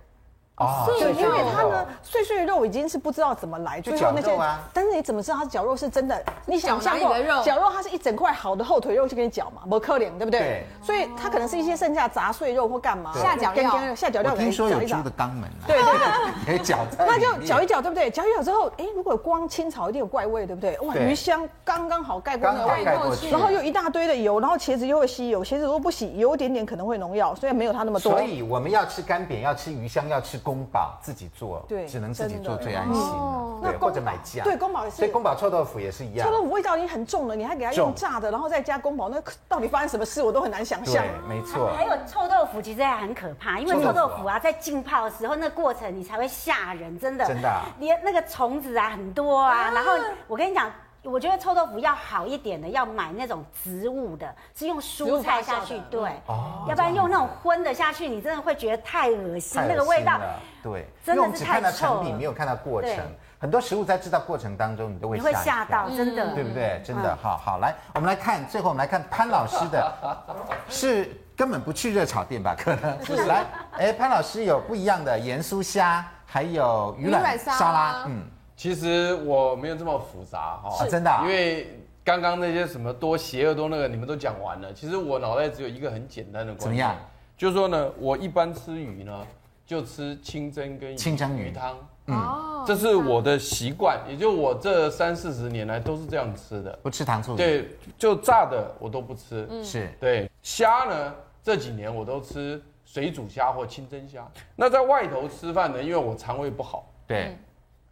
哦，对，因为它呢，碎碎肉已经是不知道怎么来，就那些。但是你怎么知道它绞肉是真的？你想象过绞肉，它是一整块好的后腿肉去给你绞嘛？不可怜，对不对？所以它可能是一些剩下杂碎肉或干嘛下绞料，下绞料。听说有猪的肛门，对对对，可以绞。那就绞一绞，对不对？绞一绞之后，哎，如果光清炒一定有怪味，对不对？哇，鱼香刚刚好盖过那个味道，然后又一大堆的油，然后茄子又会吸油，茄子如果不洗，有一点点可能会农药，虽然没有它那么多。所以我们要吃干煸，要吃鱼香，要吃宫保，自己。做对，只能自己做最安心。对，或者买酱。对，宫保也是。所以宫保臭豆腐也是一样。臭豆腐味道已经很重了，你还给它用炸的，然后再加宫保，那到底发生什么事，我都很难想象。没错。还有臭豆腐其实也很可怕，因为臭豆腐啊，在浸泡的时候，那过程你才会吓人，真的。真的。连那个虫子啊很多啊，然后我跟你讲。我觉得臭豆腐要好一点的，要买那种植物的，是用蔬菜下去，对，哦，要不然用那种荤的下去，你真的会觉得太恶心，那个味道，对，真的是太臭了。只看到成品，没有看到过程，很多食物在制造过程当中，你都会吓到，真的，对不对？真的，好好来，我们来看，最后我们来看潘老师的，是根本不去热炒店吧？可能。是 来，哎，潘老师有不一样的盐酥虾，还有鱼卵沙拉，嗯。其实我没有这么复杂哈，是真的，因为刚刚那些什么多邪恶多那个你们都讲完了。其实我脑袋只有一个很简单的观念，怎么样？就是说呢，我一般吃鱼呢，就吃清蒸跟清蒸鱼。汤，嗯，这是我的习惯，也就我这三四十年来都是这样吃的，不吃糖醋鱼，对，就炸的我都不吃，嗯，是。对。虾呢，这几年我都吃水煮虾或清蒸虾。那在外头吃饭呢，因为我肠胃不好，对。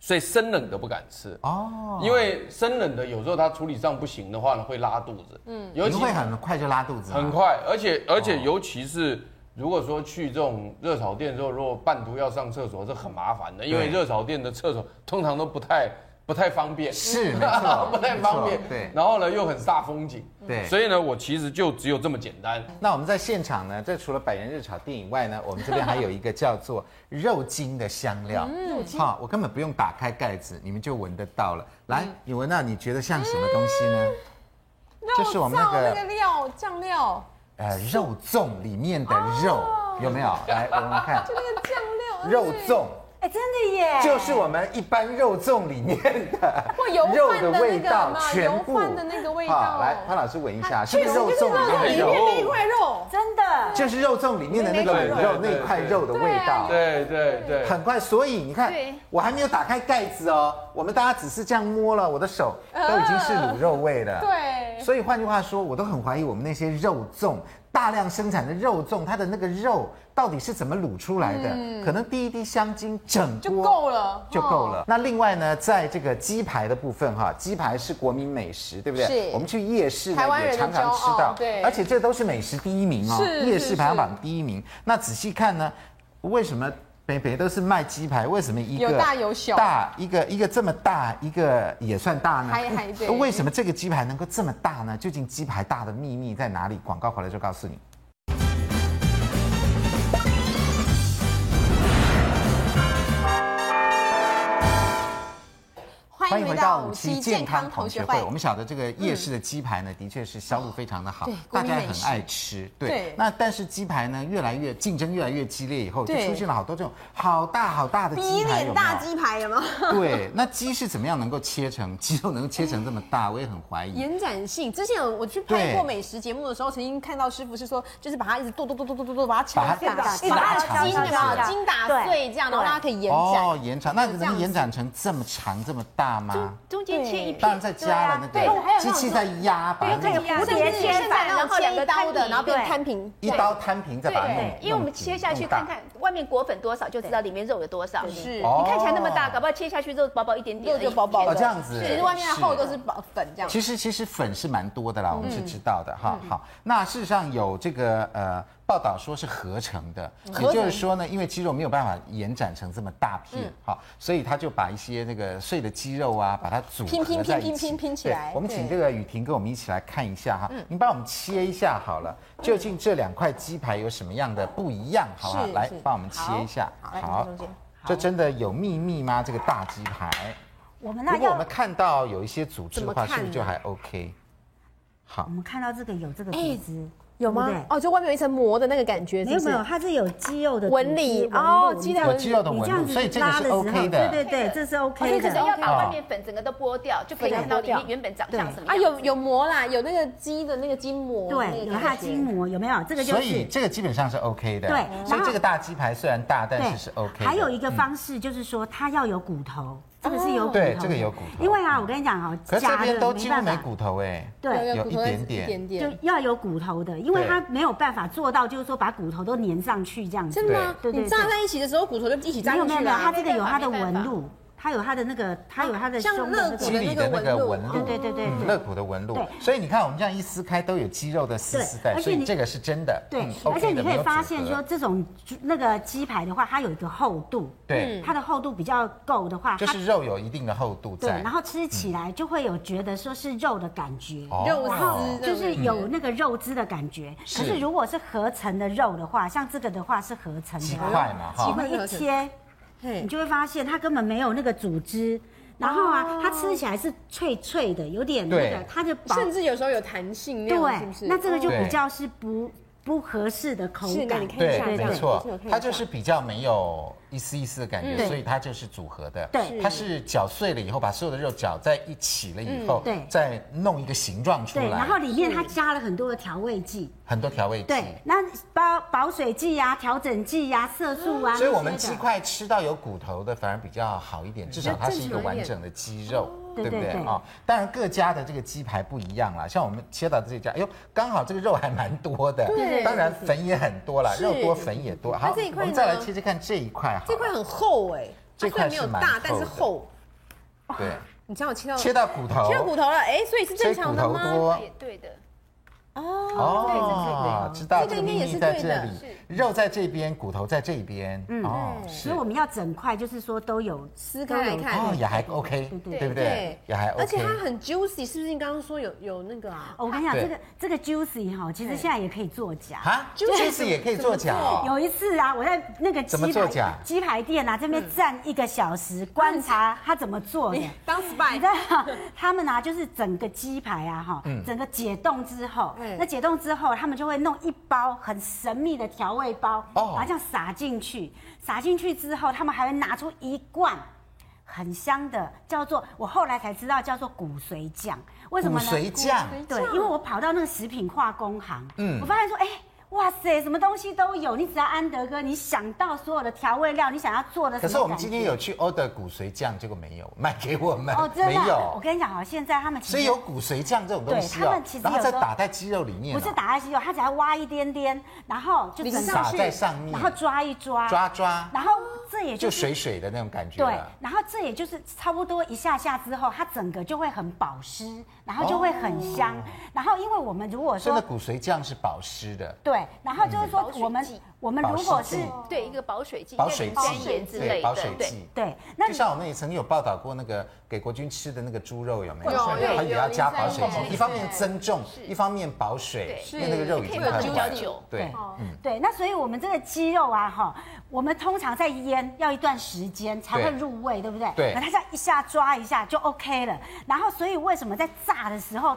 所以生冷的不敢吃哦，因为生冷的有时候它处理上不行的话呢，会拉肚子。嗯，尤其会很快就拉肚子。很快，而且而且尤其是如果说去这种热炒店之后，如果半途要上厕所是很麻烦的，因为热炒店的厕所通常都不太。不太方便，是没错，不太方便。对，然后呢又很煞风景，对，所以呢我其实就只有这么简单。那我们在现场呢，这除了百元热炒店以外呢，我们这边还有一个叫做肉筋的香料。好，我根本不用打开盖子，你们就闻得到了。来，你闻到你觉得像什么东西呢？就是我们那个那个料酱料。呃肉粽里面的肉，有没有？来，我们看，就那个酱料，肉粽。哎，真的耶！就是我们一般肉粽里面的肉的味道，全部的那个味道。来，潘老师闻一下，是不是肉粽里面的那一块肉？真的，就是肉粽里面的那个卤肉那块肉的味道。对对对，很快。所以你看，我还没有打开盖子哦，我们大家只是这样摸了，我的手都已经是卤肉味了。对。所以换句话说，我都很怀疑我们那些肉粽。大量生产的肉粽，它的那个肉到底是怎么卤出来的？嗯、可能滴一滴香精，整锅就够了，就够了。那另外呢，在这个鸡排的部分哈，鸡排是国民美食，对不对？是。我们去夜市呢也常常吃到，对。而且这都是美食第一名哦，夜市排行榜第一名。那仔细看呢，为什么？北北都是卖鸡排，为什么一个有大有小？大一个一个这么大，一个也算大呢？还还对。为什么这个鸡排能够这么大呢？究竟鸡排大的秘密在哪里？广告回来就告诉你。欢迎回到五期健康同学会。我们晓得这个夜市的鸡排呢，的确是销路非常的好，大家很爱吃。对，那但是鸡排呢，越来越竞争越来越激烈以后，就出现了好多这种好大好大的鸡排，有？大鸡排有吗？对，那鸡是怎么样能够切成鸡肉能够切成这么大？我也很怀疑。延展性，之前我去拍过美食节目的时候，曾经看到师傅是说，就是把它一直剁剁剁剁剁剁剁，把它敲打，把它筋筋打碎这样，然后让它可以延展。哦，延长，那能延展成这么长这么大？中间切一片，当然再加了那个机器在压，把那个蝴蝶切法，然后切一刀的，然后变摊平，一刀摊平再把它弄。因为我们切下去看看外面裹粉多少，就知道里面肉有多少。是，你看起来那么大，搞不好切下去肉薄薄一点点，肉就薄薄的。这样子，其实外面的厚都是粉这样。其实其实粉是蛮多的啦，我们是知道的哈。好，那事实上有这个呃。报道说是合成的，也就是说呢，因为肌肉没有办法延展成这么大片，好，所以他就把一些那个碎的肌肉啊，把它组合在一起，拼拼拼拼拼拼起来。我们请这个雨婷跟我们一起来看一下哈，您帮我们切一下好了，究竟这两块鸡排有什么样的不一样？好不好？来帮我们切一下，好，这真的有秘密吗？这个大鸡排，我们那如果我们看到有一些组织的话，是不是就还 OK？好，我们看到这个有这个组织。有吗？哦，就外面有一层膜的那个感觉。没有没有，它是有肌肉的纹理哦，肌肉有肌肉的纹路，所以这个是 OK 的。对对对，这是 OK 的。可是要把外面粉整个都剥掉，就可以看到里面原本长相什么。啊，有有膜啦，有那个鸡的那个筋膜。对，有它筋膜，有没有？这个就是。所以这个基本上是 OK 的。对，所以这个大鸡排虽然大，但是是 OK。还有一个方式就是说，它要有骨头。这个是有骨头，对，这个有骨头。因为啊，我跟你讲哦，可是这边都几乎没骨头哎，对，有一点点，就要有骨头的，因为它没有办法做到，就是说把骨头都粘上去这样子。真的吗？对对，你扎在一起的时候，骨头就一起粘上去了。没有没有，它这个有它的纹路。它有它的那个，它有它的像肋骨的那个纹路，对对对对，肋骨的纹路。所以你看，我们这样一撕开，都有肌肉的丝丝带，所以这个是真的。对，而且你可以发现说，这种那个鸡排的话，它有一个厚度，对，它的厚度比较够的话，就是肉有一定的厚度在，对，然后吃起来就会有觉得说是肉的感觉，肉丝就是有那个肉汁的感觉。可是如果是合成的肉的话，像这个的话是合成的，几块嘛，哈，一切。你就会发现它根本没有那个组织，然后啊，它吃起来是脆脆的，有点那个，它就甚至有时候有弹性那，对，是不是？那这个就比较是不不合适的口感，对，没错，它就是比较没有。一丝一丝的感觉，所以它就是组合的。对，它是搅碎了以后，把所有的肉搅在一起了以后，对，再弄一个形状出来。对，然后里面它加了很多的调味剂，很多调味剂。对，那包保水剂呀、调整剂呀、色素啊。所以我们鸡块吃到有骨头的反而比较好一点，至少它是一个完整的鸡肉。对不对啊？当然各家的这个鸡排不一样啦，像我们切到这家，哎呦，刚好这个肉还蛮多的，对，当然粉也很多了，肉多粉也多。好，我们再来切切看这一块，这块很厚哎，这块没有大，但是厚。对，你知道我切到切到骨头，切到骨头了，哎，所以是正常的吗？对的。哦，知道这个秘密在这里，肉在这边，骨头在这边。嗯，哦，所以我们要整块，就是说都有撕开来看，哦，也还 OK，对不对？也还 OK。而且它很 juicy，是不是？你刚刚说有有那个啊？我跟你讲，这个这个 juicy 哈，其实现在也可以作假啊，juicy 也可以作假。有一次啊，我在那个鸡排鸡排店啊这边站一个小时，观察他怎么做的。当 spy，你知道他们啊，就是整个鸡排啊哈，整个解冻之后。那解冻之后，他们就会弄一包很神秘的调味包，把它这样撒进去。撒进去之后，他们还会拿出一罐很香的，叫做我后来才知道叫做骨髓酱。为什么呢？骨髓酱。对，因为我跑到那个食品化工行，嗯，我发现说，哎。哇塞，什么东西都有，你只要安德哥，你想到所有的调味料，你想要做的。可是我们今天有去 order 骨髓酱，结果没有卖给我们。哦，真的。没有。我跟你讲啊，现在他们其实 所以有骨髓酱这种东西，他们其实然后再打在鸡肉里面。不是打在鸡肉，他只要挖一点点，然后就撒在上面，然后抓一抓，抓抓，然后这也就水水的那种感觉。对，然后这也就是差不多一下下之后，它整个就会很保湿，然后就会很香。然后因为我们如果说真的骨髓酱是保湿的，对，然后就是说。我们我们如果是对一个保水剂、保水剂。之类的，保水剂。对，那就像我们也曾经有报道过那个给国军吃的那个猪肉有没有？它也要加保水剂，一方面增重，一方面保水，因为那个肉已经很坏了。对，嗯，对，那所以我们这个鸡肉啊，哈，我们通常在腌要一段时间才会入味，对不对？对，它这样一下抓一下就 OK 了。然后，所以为什么在炸的时候？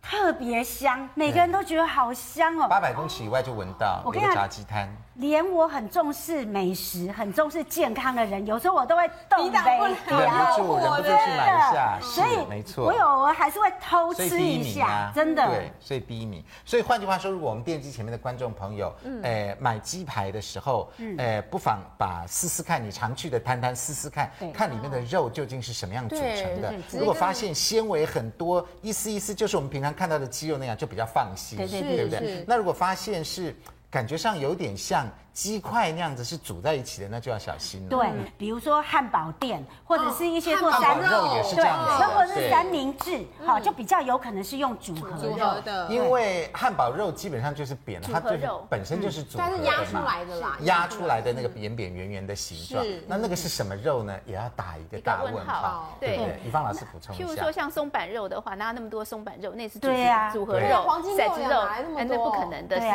特别香，每个人都觉得好香哦。八百公尺以外就闻到。我跟你，炸鸡摊。连我很重视美食、很重视健康的人，有时候我都会动杯，忍不住，忍不住去买一下。所以没错，我有我还是会偷吃一下，真的。对，所以第一名。所以换句话说，如果我们电视机前面的观众朋友，诶，买鸡排的时候，诶，不妨把试试看，你常去的摊摊试试看，看里面的肉究竟是什么样组成的。如果发现纤维很多，一丝一丝就是我们平常看到的鸡肉那样，就比较放心，对不对？那如果发现是感觉上有点像。鸡块那样子是煮在一起的，那就要小心了。对，比如说汉堡店或者是一些做三肉也是这样子，或者是三明治，好，就比较有可能是用组合肉的。因为汉堡肉基本上就是扁的，它就是本身就是组合的嘛。它是压出来的啦，压出来的那个扁扁圆圆的形状。那那个是什么肉呢？也要打一个大问号。对对，宜芳老师补充一下。譬如说像松板肉的话，哪有那么多松板肉？那是组组合肉，黄金肉哪来那么多？那不可能的是，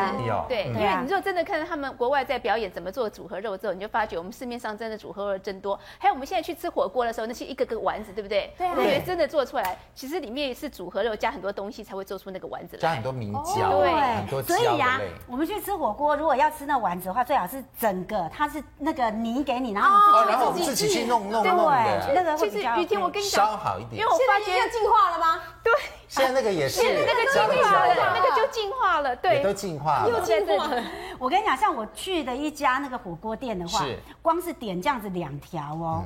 对，因为你就真的看到他们国外在。在表演怎么做组合肉之后，你就发觉我们市面上真的组合肉真多。还有我们现在去吃火锅的时候，那些一个个丸子，对不对？对。我觉得真的做出来，其实里面是组合肉加很多东西才会做出那个丸子来。加很多明胶，对，很多胶。所以呀，我们去吃火锅，如果要吃那丸子的话，最好是整个它是那个泥给你，然后然后我们自己去弄弄弄的。那个其实雨婷，我跟你讲，烧好一点。因为我发觉要进化了吗？对。现在那个也是，那个进化了，那个就进化了，对，都进化了。又进化了。我跟你讲，像我去的一家那个火锅店的话，光是点这样子两条哦，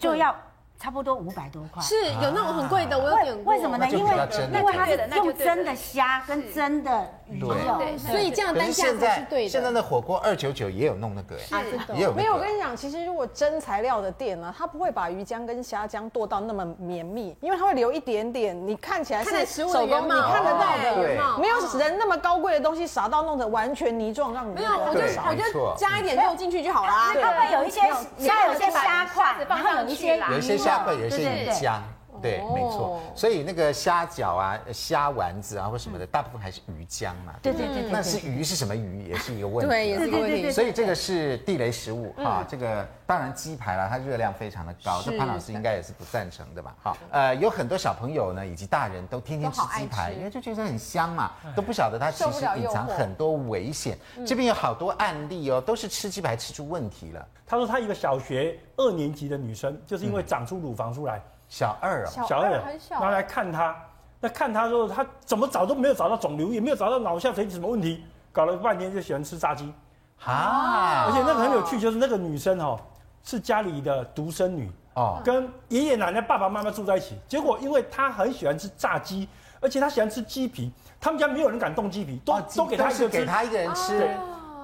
就要。差不多五百多块，是有那种很贵的，我有点为什么呢？因为因为它是用真的虾跟真的鱼肉，所以这样单价才是对的。现在的火锅二九九也有弄那个，也有。没有，我跟你讲，其实如果真材料的店呢，它不会把鱼浆跟虾浆剁到那么绵密，因为它会留一点点，你看起来是手工，你看得到的，没有人那么高贵的东西撒到弄得完全泥状，让你没有，我就我就加一点肉进去就好了。他们有一些虾，有些虾块，然后有一些有一些。虾会有一些鱼浆，对，没错。所以那个虾饺啊、虾丸子啊或什么的，大部分还是鱼浆嘛。对对对。那是鱼是什么鱼，也是一个问题。对，也是一个问题。所以这个是地雷食物啊。这个当然鸡排啦，它热量非常的高，这潘老师应该也是不赞成的吧？好，呃，有很多小朋友呢以及大人都天天吃鸡排，因为就觉得很香嘛，都不晓得它其实隐藏很多危险。这边有好多案例哦，都是吃鸡排吃出问题了。他说他一个小学二年级的女生，就是因为长出乳房出来。小二啊，小二，然后来看他，那看他说他怎么找都没有找到肿瘤，也没有找到脑下垂体什么问题，搞了半天就喜欢吃炸鸡，啊，而且那个很有趣，就是那个女生哦，是家里的独生女哦，跟爷爷奶奶、爸爸妈妈住在一起，结果因为她很喜欢吃炸鸡，而且她喜欢吃鸡皮，他们家没有人敢动鸡皮，都都给她一个给她一个人吃。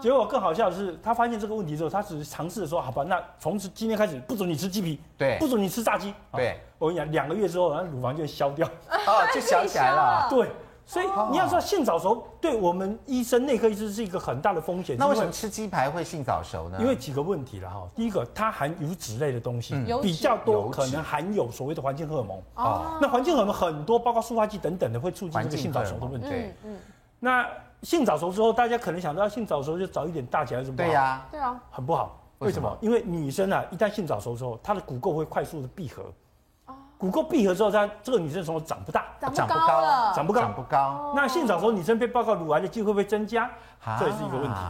结果更好笑的是，他发现这个问题之后，他只是尝试说：“好吧，那从此今天开始不准你吃鸡皮，对，不准你吃炸鸡。”对，我跟你讲，两个月之后，然后乳房就消掉，哦，就想起来了。对，所以你要说性早熟，对我们医生、内科医师是一个很大的风险。那为什么吃鸡排会性早熟呢？因为几个问题了哈。第一个，它含油脂类的东西比较多，可能含有所谓的环境荷尔蒙。哦，那环境荷尔蒙很多，包括塑化剂等等的，会促进这个性早熟的问题。那。性早熟之后，大家可能想到性早熟就早一点大起来，什么？对呀，对啊，很不好。为什么？因为女生啊，一旦性早熟之后，她的骨垢会快速的闭合，骨垢闭合之后，她这个女生什么长不大，长不高了，长不高，长不高。那性早熟女生被报告乳癌的机会会增加？这也是一个问题，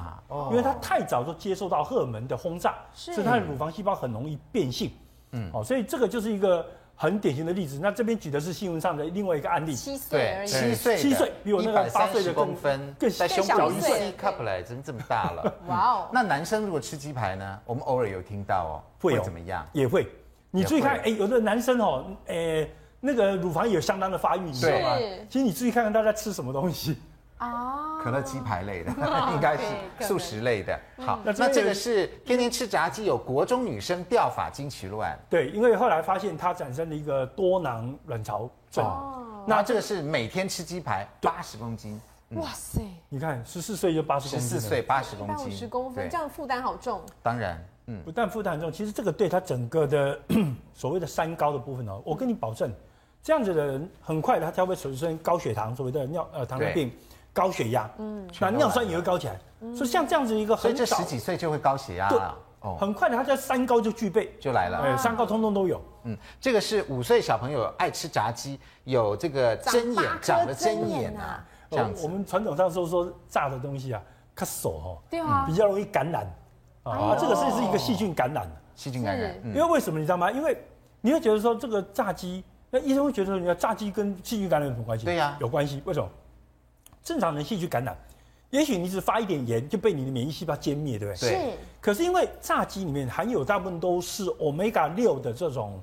因为她太早就接受到荷尔蒙的轰炸，所以她的乳房细胞很容易变性。嗯，哦，所以这个就是一个很典型的例子。那这边举的是新闻上的另外一个案例，七岁而已，七岁，七岁比我那个八岁的公分更在胸小一岁，cup 来真这么大了。哇哦！那男生如果吃鸡排呢？我们偶尔有听到哦，会怎么样？也会。你注意看，哎，有的男生哦，哎，那个乳房也有相当的发育，你知道吗？其实你注意看看他在吃什么东西。哦，可乐鸡排类的，应该是素食类的。好，那这个是天天吃炸鸡，有国中女生掉发经期乱。对，因为后来发现她产生了一个多囊卵巢症。那这个是每天吃鸡排八十公斤。哇塞！你看十四岁就八十公斤，十四岁八十公斤，五十公分，这样负担好重。当然。嗯，不但负担很重，其实这个对他整个的 所谓的三高的部分哦，我跟你保证，这样子的人很快他才会产生高血糖，所谓的尿呃糖尿病、高血压，嗯，那尿酸也会高起来。所以像这样子一个很早，所以这十几岁就会高血压了，哦，很快的他在三高就具备就来了，哎，三高通通都有。嗯，这个是五岁小朋友爱吃炸鸡，有这个针眼长了针眼啊，这样子。我们传统上说说炸的东西啊，它手哦，对啊，比较容易感染。啊，这个是是一个细菌感染，细菌感染。因为为什么你知道吗？因为你会觉得说这个炸鸡，那医生会觉得说，你看炸鸡跟细菌感染有什么关系？对呀，有关系。为什么？正常人细菌感染，也许你只发一点盐就被你的免疫细胞歼灭，对不对？是。可是因为炸鸡里面含有大部分都是 Omega 六的这种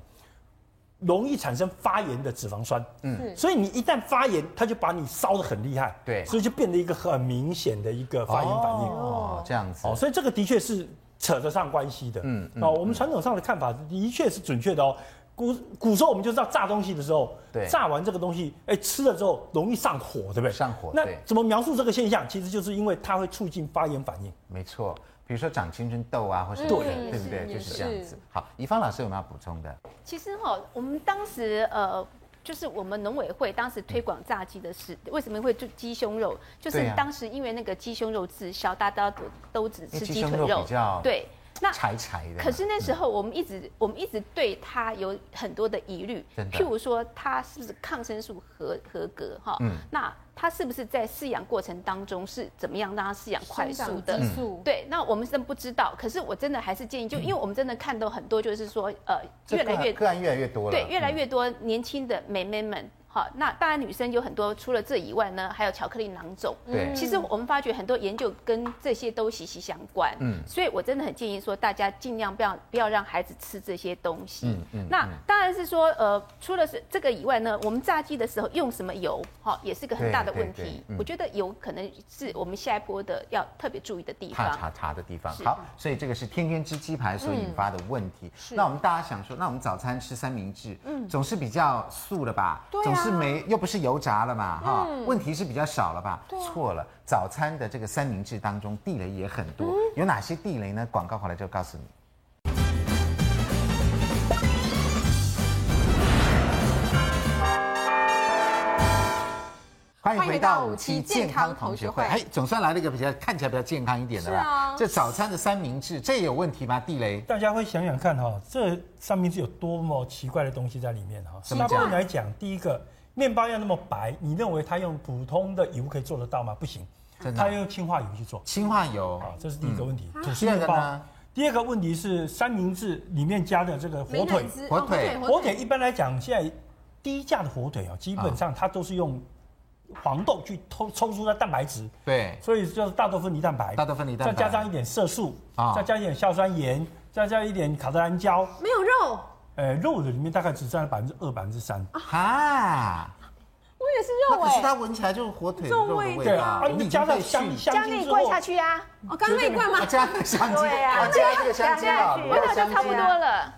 容易产生发炎的脂肪酸，嗯，所以你一旦发炎，它就把你烧得很厉害，对，所以就变得一个很明显的一个发炎反应。哦，这样子。哦，所以这个的确是。扯得上关系的，嗯，哦，我们传统上的看法的确是准确的哦。古古时候我们就知道炸东西的时候，对，炸完这个东西，哎，吃了之后容易上火，对不对？上火。那怎么描述这个现象？其实就是因为它会促进发炎反应。没错，比如说长青春痘啊，或是对，对不对？就是这样子。好，宜芳老师有没有要补充的？其实哈，我们当时呃。就是我们农委会当时推广炸鸡的事，为什么会做鸡胸肉？就是当时因为那个鸡胸肉滞销，大家都都只吃鸡腿肉，对，那柴柴的。可是那时候我们一直、嗯、我们一直对它有很多的疑虑，譬如说它是不是抗生素合合格哈？嗯，那。它是不是在饲养过程当中是怎么样让它饲养快速的？对，那我们真不知道。可是我真的还是建议，就因为我们真的看到很多，就是说，呃，越来越个案越来越多了，对，越来越多年轻的美眉们。好，那当然女生有很多，除了这以外呢，还有巧克力囊肿。对，其实我们发觉很多研究跟这些都息息相关。嗯，所以我真的很建议说，大家尽量不要不要让孩子吃这些东西。嗯嗯。那当然是说，呃，除了是这个以外呢，我们炸鸡的时候用什么油，哈，也是个很大的问题。我觉得油可能是我们下一波的要特别注意的地方。查查的地方。好，所以这个是天天吃鸡排所引发的问题。是。那我们大家想说，那我们早餐吃三明治，嗯，总是比较素的吧？对啊。是没，又不是油炸了嘛，哈、嗯，问题是比较少了吧？错、啊、了，早餐的这个三明治当中地雷也很多，嗯、有哪些地雷呢？广告回来就告诉你。欢迎回到五期健康同学会。哎，总算来了一个比较看起来比较健康一点的啦。啊、这早餐的三明治，这有问题吗？地雷？大家会想想看哈，这三明治有多么奇怪的东西在里面哈。一般来讲，第一个，面包要那么白，你认为它用普通的油可以做得到吗？不行，它要用氢化油去做。氢化油啊，这是第一个问题。吐司面包。第二个问题是三明治里面加的这个火腿，火腿，火腿一般来讲，现在低价的火腿啊，基本上它都是用。黄豆去抽抽出它蛋白质，对，所以就是大豆分离蛋白，大豆分离蛋白，再加上一点色素啊，再加一点硝酸盐，再加一点卡特兰胶，没有肉，呃，肉的里面大概只占了百分之二、百分之三啊，我也是肉哎，可是它闻起来就是火腿肉的味道啊，你加上香香加那一罐下去啊，哦刚刚那一罐吗？加香精，对啊，加这个香精啊，味道就差不多了。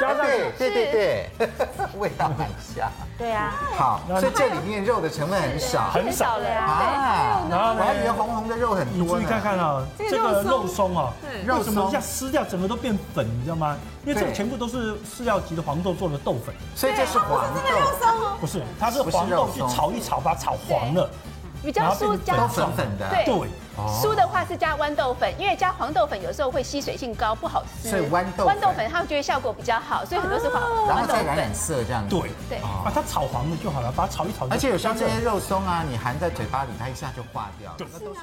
加上对对对对，味道很香。对啊，好，所以这里面肉的成分很少，很少了啊。然后我还以为红红的肉很多。你注意看看啊，这个肉松啊，为什么一下撕掉整个都变粉，你知道吗？因为这个全部都是饲料级的黄豆做的豆粉，所以这是黄豆。不是，它是黄豆去炒一炒，把它炒黄了。比较酥加粉粉的，对，酥的话是加豌豆粉，因为加黄豆粉有时候会吸水性高，不好吃。所以豌豆豌豆粉，他们觉得效果比较好，所以很多是黄豌豆粉。染染色这样子。对对，把它炒黄了就好了，把它炒一炒。而且有时候这些肉松啊，你含在嘴巴里，它一下就化掉。对，那都是。